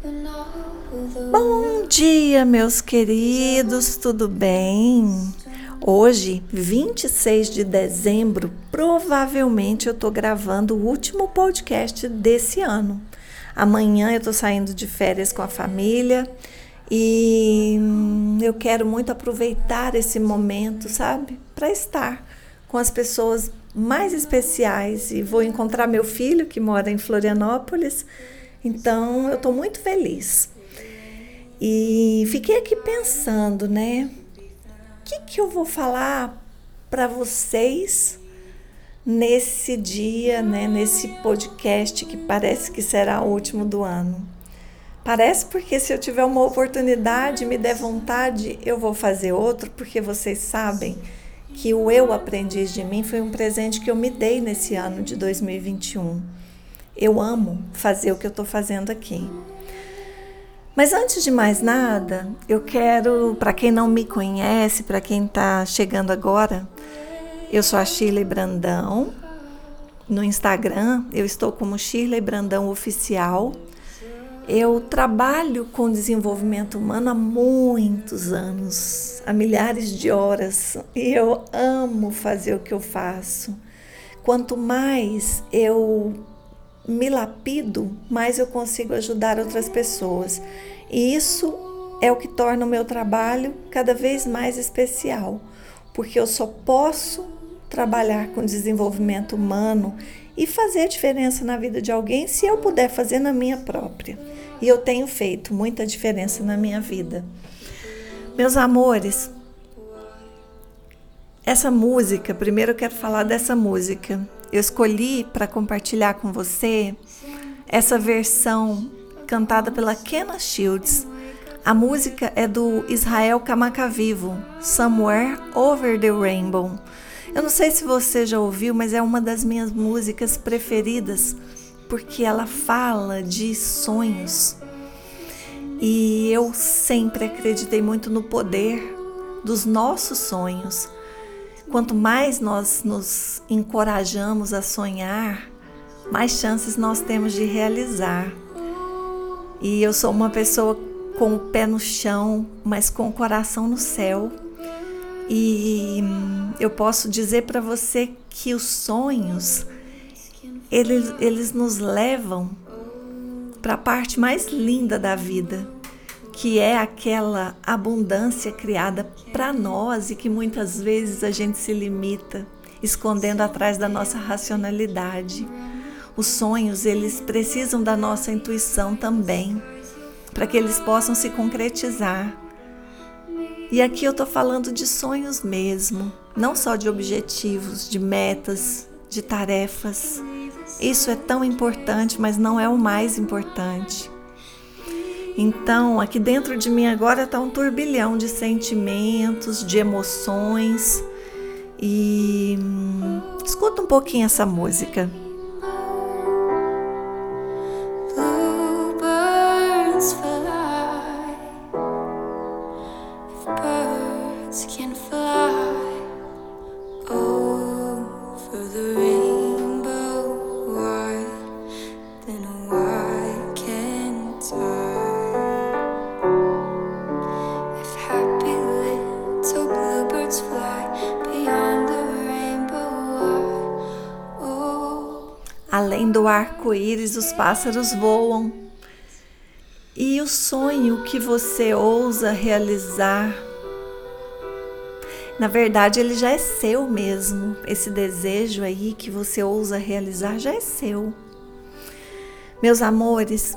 Bom dia, meus queridos, tudo bem? Hoje, 26 de dezembro, provavelmente eu tô gravando o último podcast desse ano. Amanhã eu tô saindo de férias com a família e hum, eu quero muito aproveitar esse momento, sabe? Para estar com as pessoas mais especiais e vou encontrar meu filho que mora em Florianópolis. Então, eu estou muito feliz. E fiquei aqui pensando, né? O que, que eu vou falar para vocês nesse dia, né? Nesse podcast que parece que será o último do ano. Parece porque se eu tiver uma oportunidade, me der vontade, eu vou fazer outro, porque vocês sabem que o Eu Aprendiz de Mim foi um presente que eu me dei nesse ano de 2021. Eu amo fazer o que eu estou fazendo aqui. Mas antes de mais nada, eu quero, para quem não me conhece, para quem está chegando agora, eu sou a Shirley Brandão. No Instagram, eu estou como Shirley Brandão Oficial. Eu trabalho com desenvolvimento humano há muitos anos, há milhares de horas, e eu amo fazer o que eu faço. Quanto mais eu me lapido, mais eu consigo ajudar outras pessoas. E isso é o que torna o meu trabalho cada vez mais especial, porque eu só posso trabalhar com desenvolvimento humano e fazer diferença na vida de alguém se eu puder fazer na minha própria. E eu tenho feito muita diferença na minha vida. Meus amores, essa música, primeiro eu quero falar dessa música eu escolhi para compartilhar com você essa versão cantada pela Kenna Shields. A música é do Israel Kamakavivo, Somewhere Over the Rainbow. Eu não sei se você já ouviu, mas é uma das minhas músicas preferidas porque ela fala de sonhos. E eu sempre acreditei muito no poder dos nossos sonhos. Quanto mais nós nos encorajamos a sonhar, mais chances nós temos de realizar. E eu sou uma pessoa com o pé no chão, mas com o coração no céu. E eu posso dizer para você que os sonhos eles, eles nos levam para a parte mais linda da vida que é aquela abundância criada para nós e que muitas vezes a gente se limita, escondendo atrás da nossa racionalidade. Os sonhos, eles precisam da nossa intuição também, para que eles possam se concretizar. E aqui eu estou falando de sonhos mesmo, não só de objetivos, de metas, de tarefas. Isso é tão importante, mas não é o mais importante. Então, aqui dentro de mim agora está um turbilhão de sentimentos, de emoções. E hum, escuta um pouquinho essa música. Arco-íris, os pássaros voam. E o sonho que você ousa realizar, na verdade, ele já é seu mesmo. Esse desejo aí que você ousa realizar já é seu. Meus amores,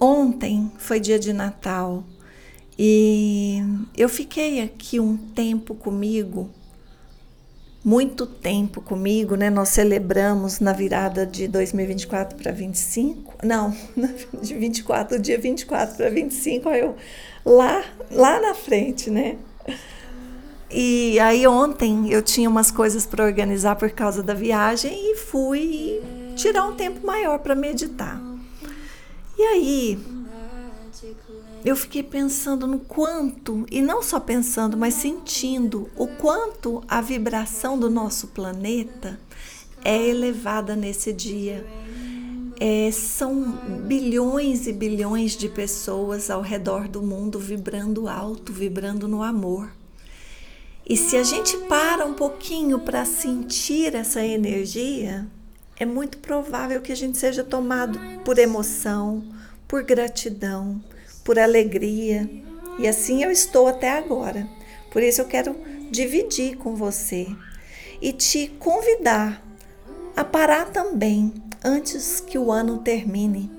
ontem foi dia de Natal e eu fiquei aqui um tempo comigo muito tempo comigo, né? Nós celebramos na virada de 2024 para 25, não, de 24, dia 24 para 25, eu lá, lá na frente, né? E aí ontem eu tinha umas coisas para organizar por causa da viagem e fui tirar um tempo maior para meditar. E aí eu fiquei pensando no quanto, e não só pensando, mas sentindo o quanto a vibração do nosso planeta é elevada nesse dia. é, são bilhões e bilhões de pessoas ao redor do mundo vibrando alto, vibrando no amor. E se a gente para um pouquinho para sentir essa energia, é muito provável que a gente seja tomado por emoção, por gratidão, por alegria. E assim eu estou até agora. Por isso eu quero dividir com você e te convidar a parar também antes que o ano termine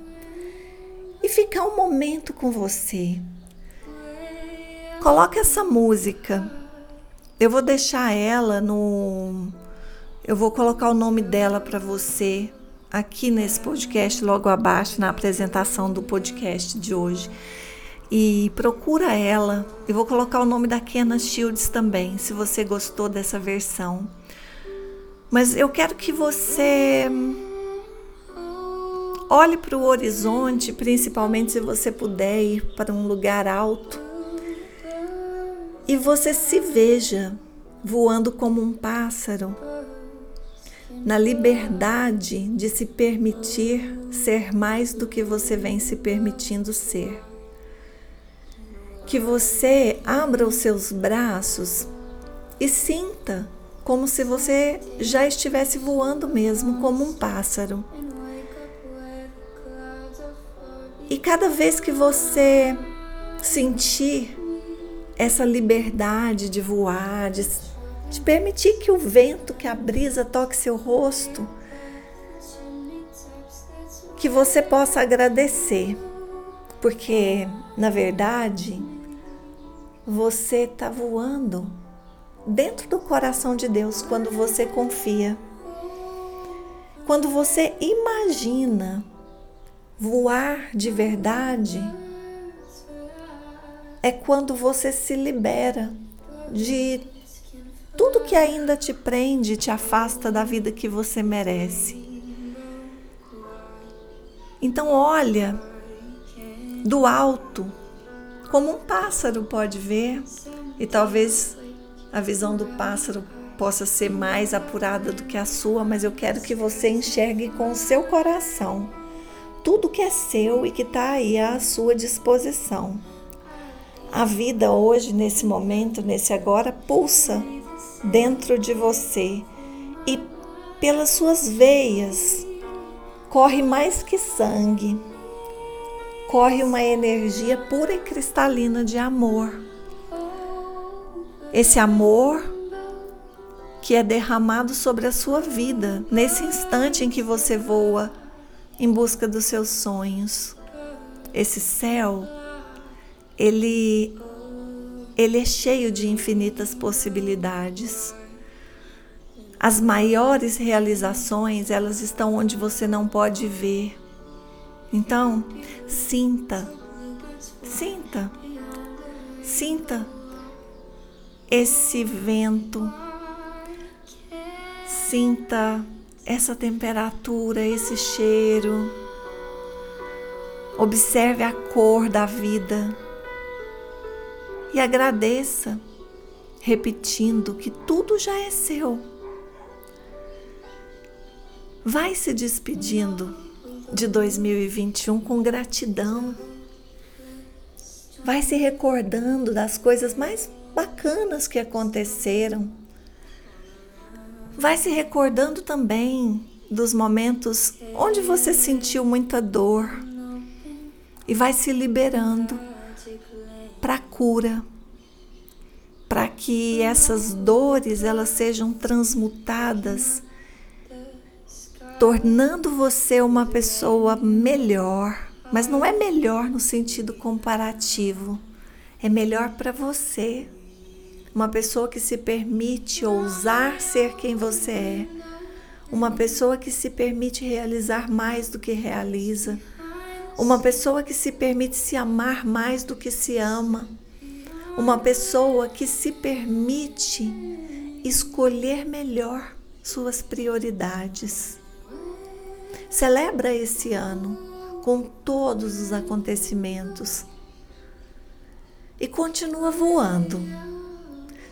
e ficar um momento com você. Coloque essa música. Eu vou deixar ela no. Eu vou colocar o nome dela para você aqui nesse podcast, logo abaixo, na apresentação do podcast de hoje. E procura ela. Eu vou colocar o nome da Kenna Shields também, se você gostou dessa versão. Mas eu quero que você olhe para o horizonte, principalmente se você puder ir para um lugar alto, e você se veja voando como um pássaro, na liberdade de se permitir ser mais do que você vem se permitindo ser. Que você abra os seus braços e sinta como se você já estivesse voando mesmo, como um pássaro. E cada vez que você sentir essa liberdade de voar, de, de permitir que o vento, que a brisa toque seu rosto, que você possa agradecer, porque na verdade você está voando dentro do coração de Deus quando você confia. Quando você imagina voar de verdade, é quando você se libera de tudo que ainda te prende, te afasta da vida que você merece. Então, olha do alto, como um pássaro pode ver, e talvez a visão do pássaro possa ser mais apurada do que a sua, mas eu quero que você enxergue com o seu coração tudo que é seu e que está aí à sua disposição. A vida hoje, nesse momento, nesse agora, pulsa dentro de você. E pelas suas veias corre mais que sangue, corre uma energia pura e cristalina de amor. Esse amor que é derramado sobre a sua vida nesse instante em que você voa em busca dos seus sonhos. Esse céu, ele ele é cheio de infinitas possibilidades. As maiores realizações, elas estão onde você não pode ver. Então, sinta, sinta, sinta esse vento, sinta essa temperatura, esse cheiro. Observe a cor da vida e agradeça, repetindo que tudo já é seu. Vai se despedindo de 2021 com gratidão. Vai se recordando das coisas mais bacanas que aconteceram. Vai se recordando também dos momentos onde você sentiu muita dor e vai se liberando para cura, para que essas dores elas sejam transmutadas, tornando você uma pessoa melhor, mas não é melhor no sentido comparativo, é melhor para você. Uma pessoa que se permite ousar ser quem você é, uma pessoa que se permite realizar mais do que realiza, uma pessoa que se permite se amar mais do que se ama, uma pessoa que se permite escolher melhor suas prioridades. Celebra esse ano com todos os acontecimentos e continua voando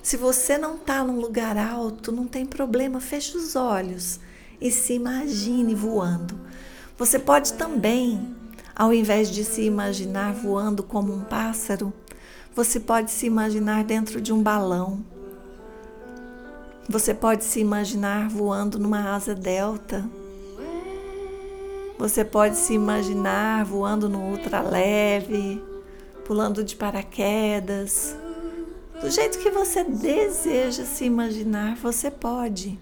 se você não está num lugar alto, não tem problema, feche os olhos e se imagine voando. Você pode também, ao invés de se imaginar voando como um pássaro, você pode se imaginar dentro de um balão. Você pode se imaginar voando numa asa delta. Você pode se imaginar voando no ultraleve, pulando de paraquedas. Do jeito que você deseja se imaginar, você pode.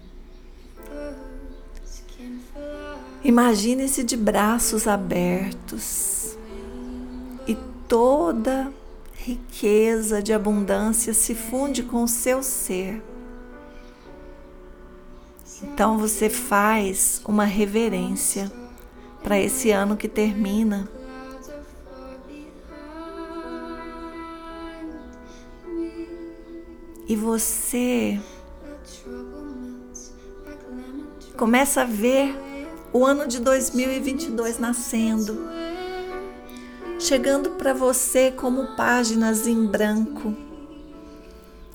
Imagine-se de braços abertos e toda riqueza de abundância se funde com o seu ser. Então você faz uma reverência para esse ano que termina. E você começa a ver o ano de 2022 nascendo, chegando para você como páginas em branco.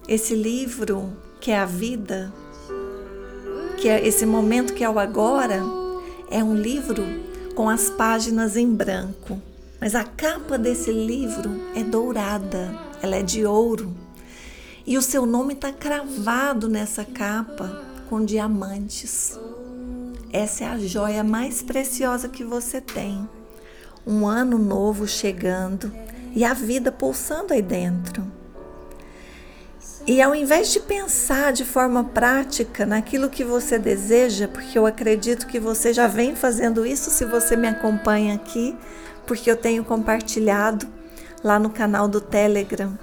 Esse livro que é a vida, que é esse momento que é o agora, é um livro com as páginas em branco. Mas a capa desse livro é dourada, ela é de ouro. E o seu nome está cravado nessa capa com diamantes. Essa é a joia mais preciosa que você tem. Um ano novo chegando e a vida pulsando aí dentro. E ao invés de pensar de forma prática naquilo que você deseja, porque eu acredito que você já vem fazendo isso se você me acompanha aqui, porque eu tenho compartilhado lá no canal do Telegram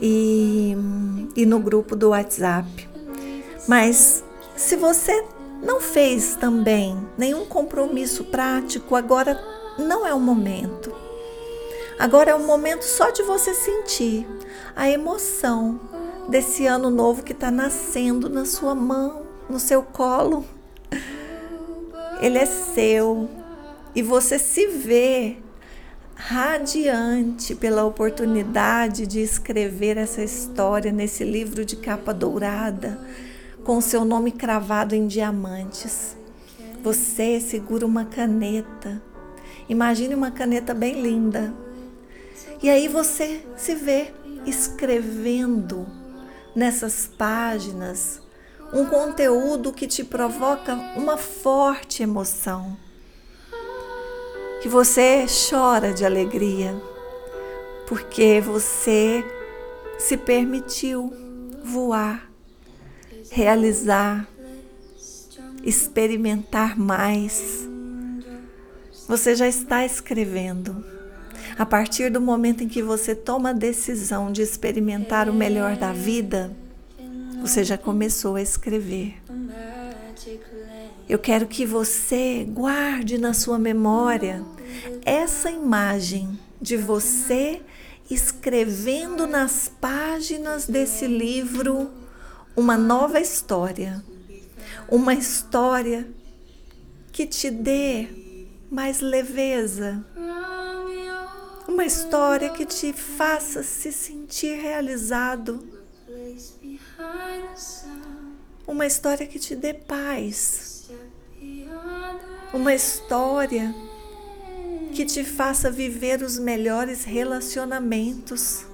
e, e no grupo do WhatsApp. Mas se você não fez também nenhum compromisso prático, agora não é o momento. Agora é o momento só de você sentir a emoção desse ano novo que está nascendo na sua mão, no seu colo. Ele é seu e você se vê radiante pela oportunidade de escrever essa história nesse livro de capa dourada com seu nome cravado em diamantes. Você segura uma caneta. Imagine uma caneta bem linda. E aí você se vê escrevendo nessas páginas um conteúdo que te provoca uma forte emoção. Que você chora de alegria, porque você se permitiu voar realizar, experimentar mais. Você já está escrevendo. A partir do momento em que você toma a decisão de experimentar o melhor da vida, você já começou a escrever. Eu quero que você guarde na sua memória essa imagem de você escrevendo nas páginas desse livro uma nova história, uma história que te dê mais leveza, uma história que te faça se sentir realizado, uma história que te dê paz, uma história que te faça viver os melhores relacionamentos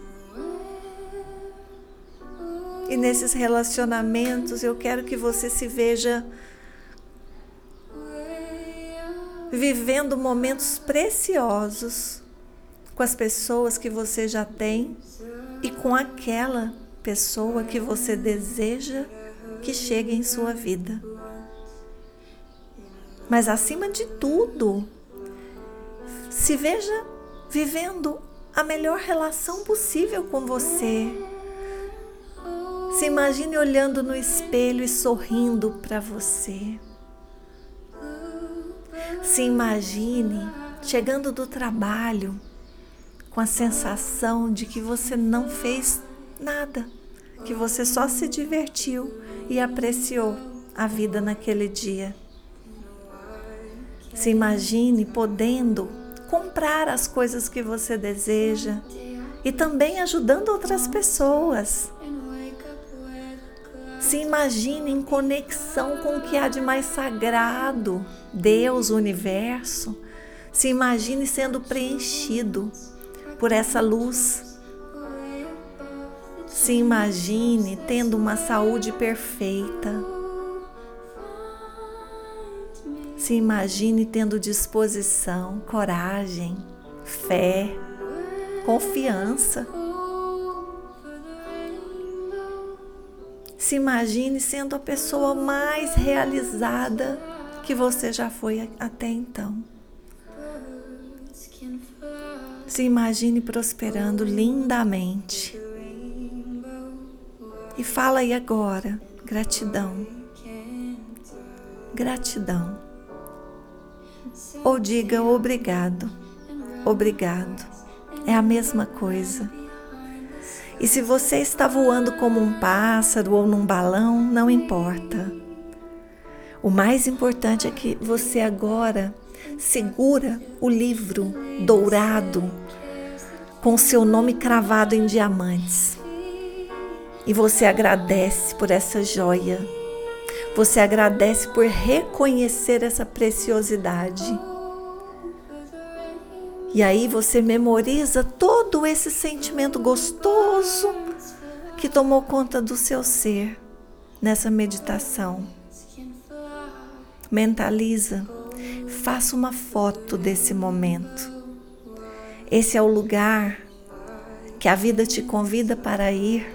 e nesses relacionamentos eu quero que você se veja vivendo momentos preciosos com as pessoas que você já tem e com aquela pessoa que você deseja que chegue em sua vida. Mas acima de tudo, se veja vivendo a melhor relação possível com você se imagine olhando no espelho e sorrindo para você. Se imagine chegando do trabalho com a sensação de que você não fez nada, que você só se divertiu e apreciou a vida naquele dia. Se imagine podendo comprar as coisas que você deseja e também ajudando outras pessoas Se imagine em conexão com o que há de mais sagrado, Deus, o universo. Se imagine sendo preenchido por essa luz. Se imagine tendo uma saúde perfeita. Se imagine tendo disposição, coragem, fé, confiança. Se imagine sendo a pessoa mais realizada que você já foi até então. Se imagine prosperando lindamente. E fala aí agora, gratidão. Gratidão. Ou diga obrigado. Obrigado. É a mesma coisa. E se você está voando como um pássaro ou num balão, não importa. O mais importante é que você agora segura o livro dourado com seu nome cravado em diamantes. E você agradece por essa joia. Você agradece por reconhecer essa preciosidade. E aí você memoriza todo esse sentimento gostoso que tomou conta do seu ser nessa meditação. Mentaliza, faça uma foto desse momento. Esse é o lugar que a vida te convida para ir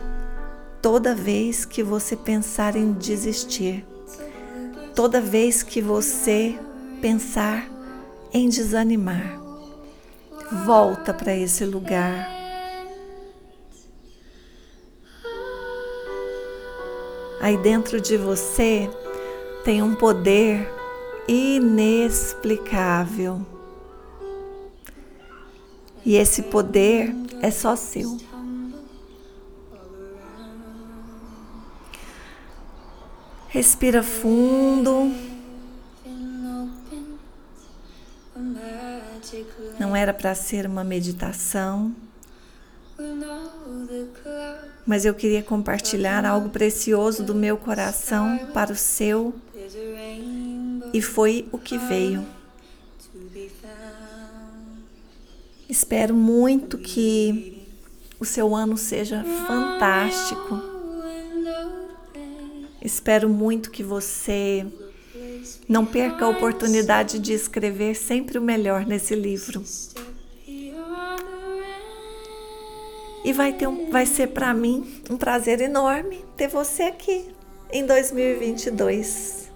toda vez que você pensar em desistir, toda vez que você pensar em desanimar. Volta para esse lugar. Aí dentro de você tem um poder inexplicável. E esse poder é só seu. Respira fundo. Não era para ser uma meditação, mas eu queria compartilhar algo precioso do meu coração para o seu, e foi o que veio. Espero muito que o seu ano seja fantástico. Espero muito que você não perca a oportunidade de escrever sempre o melhor nesse livro. E vai, ter um, vai ser para mim um prazer enorme ter você aqui em 2022.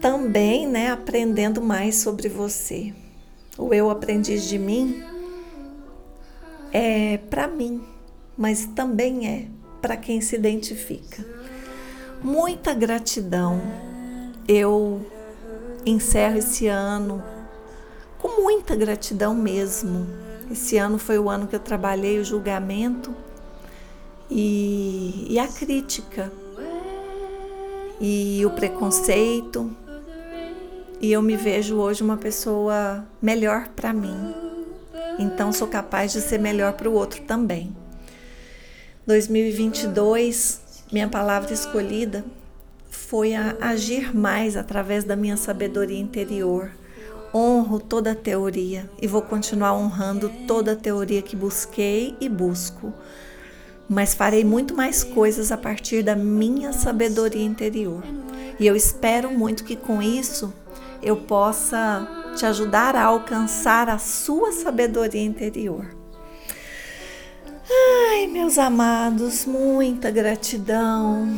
Também, né, aprendendo mais sobre você. O eu aprendiz de mim é para mim, mas também é para quem se identifica muita gratidão. Eu encerro esse ano com muita gratidão mesmo. Esse ano foi o ano que eu trabalhei o julgamento e, e a crítica e o preconceito. E eu me vejo hoje uma pessoa melhor para mim. Então sou capaz de ser melhor para o outro também. 2022 minha palavra escolhida foi a agir mais através da minha sabedoria interior. Honro toda a teoria e vou continuar honrando toda a teoria que busquei e busco. Mas farei muito mais coisas a partir da minha sabedoria interior. E eu espero muito que com isso eu possa te ajudar a alcançar a sua sabedoria interior. Ai, meus amados, muita gratidão,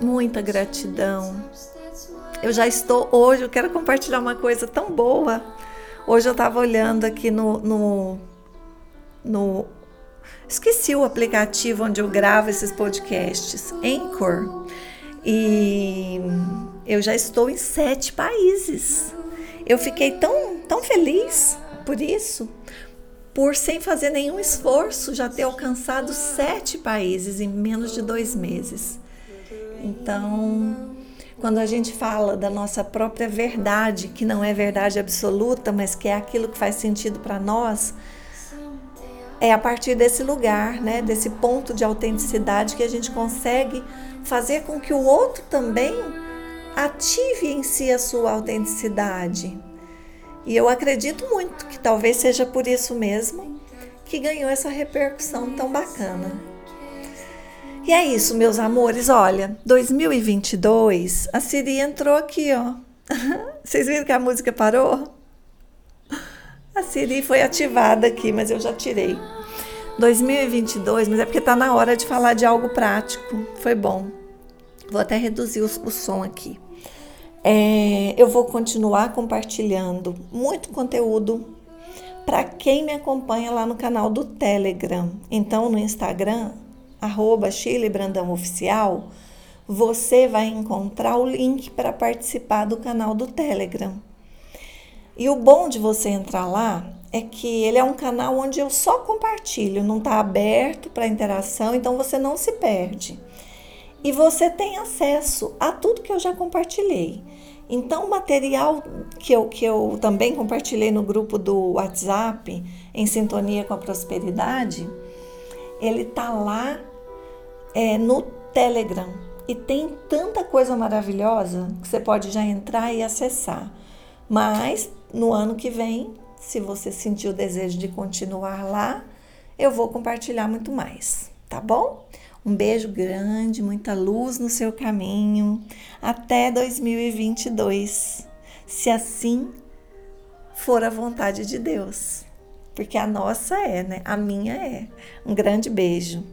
muita gratidão. Eu já estou hoje, eu quero compartilhar uma coisa tão boa. Hoje eu estava olhando aqui no, no, no. Esqueci o aplicativo onde eu gravo esses podcasts, Anchor. E eu já estou em sete países. Eu fiquei tão, tão feliz por isso, por sem fazer nenhum esforço já ter alcançado sete países em menos de dois meses. Então, quando a gente fala da nossa própria verdade, que não é verdade absoluta, mas que é aquilo que faz sentido para nós, é a partir desse lugar, né, desse ponto de autenticidade que a gente consegue fazer com que o outro também ative em si a sua autenticidade. E eu acredito muito que talvez seja por isso mesmo que ganhou essa repercussão tão bacana. E é isso, meus amores. Olha, 2022, a Siri entrou aqui, ó. Vocês viram que a música parou? A Siri foi ativada aqui, mas eu já tirei. 2022, mas é porque tá na hora de falar de algo prático. Foi bom. Vou até reduzir o, som aqui. É, eu vou continuar compartilhando muito conteúdo para quem me acompanha lá no canal do Telegram. Então, no Instagram, arroba Chile Brandão Oficial, você vai encontrar o link para participar do canal do Telegram. E o bom de você entrar lá é que ele é um canal onde eu só compartilho, não está aberto para interação, então você não se perde. E você tem acesso a tudo que eu já compartilhei. Então, o material que eu, que eu também compartilhei no grupo do WhatsApp, em sintonia com a prosperidade, ele tá lá é, no Telegram. E tem tanta coisa maravilhosa que você pode já entrar e acessar. Mas no ano que vem, se você sentir o desejo de continuar lá, eu vou compartilhar muito mais, tá bom? Um beijo grande, muita luz no seu caminho. Até 2022, se assim for a vontade de Deus. Porque a nossa é, né? A minha é. Um grande beijo.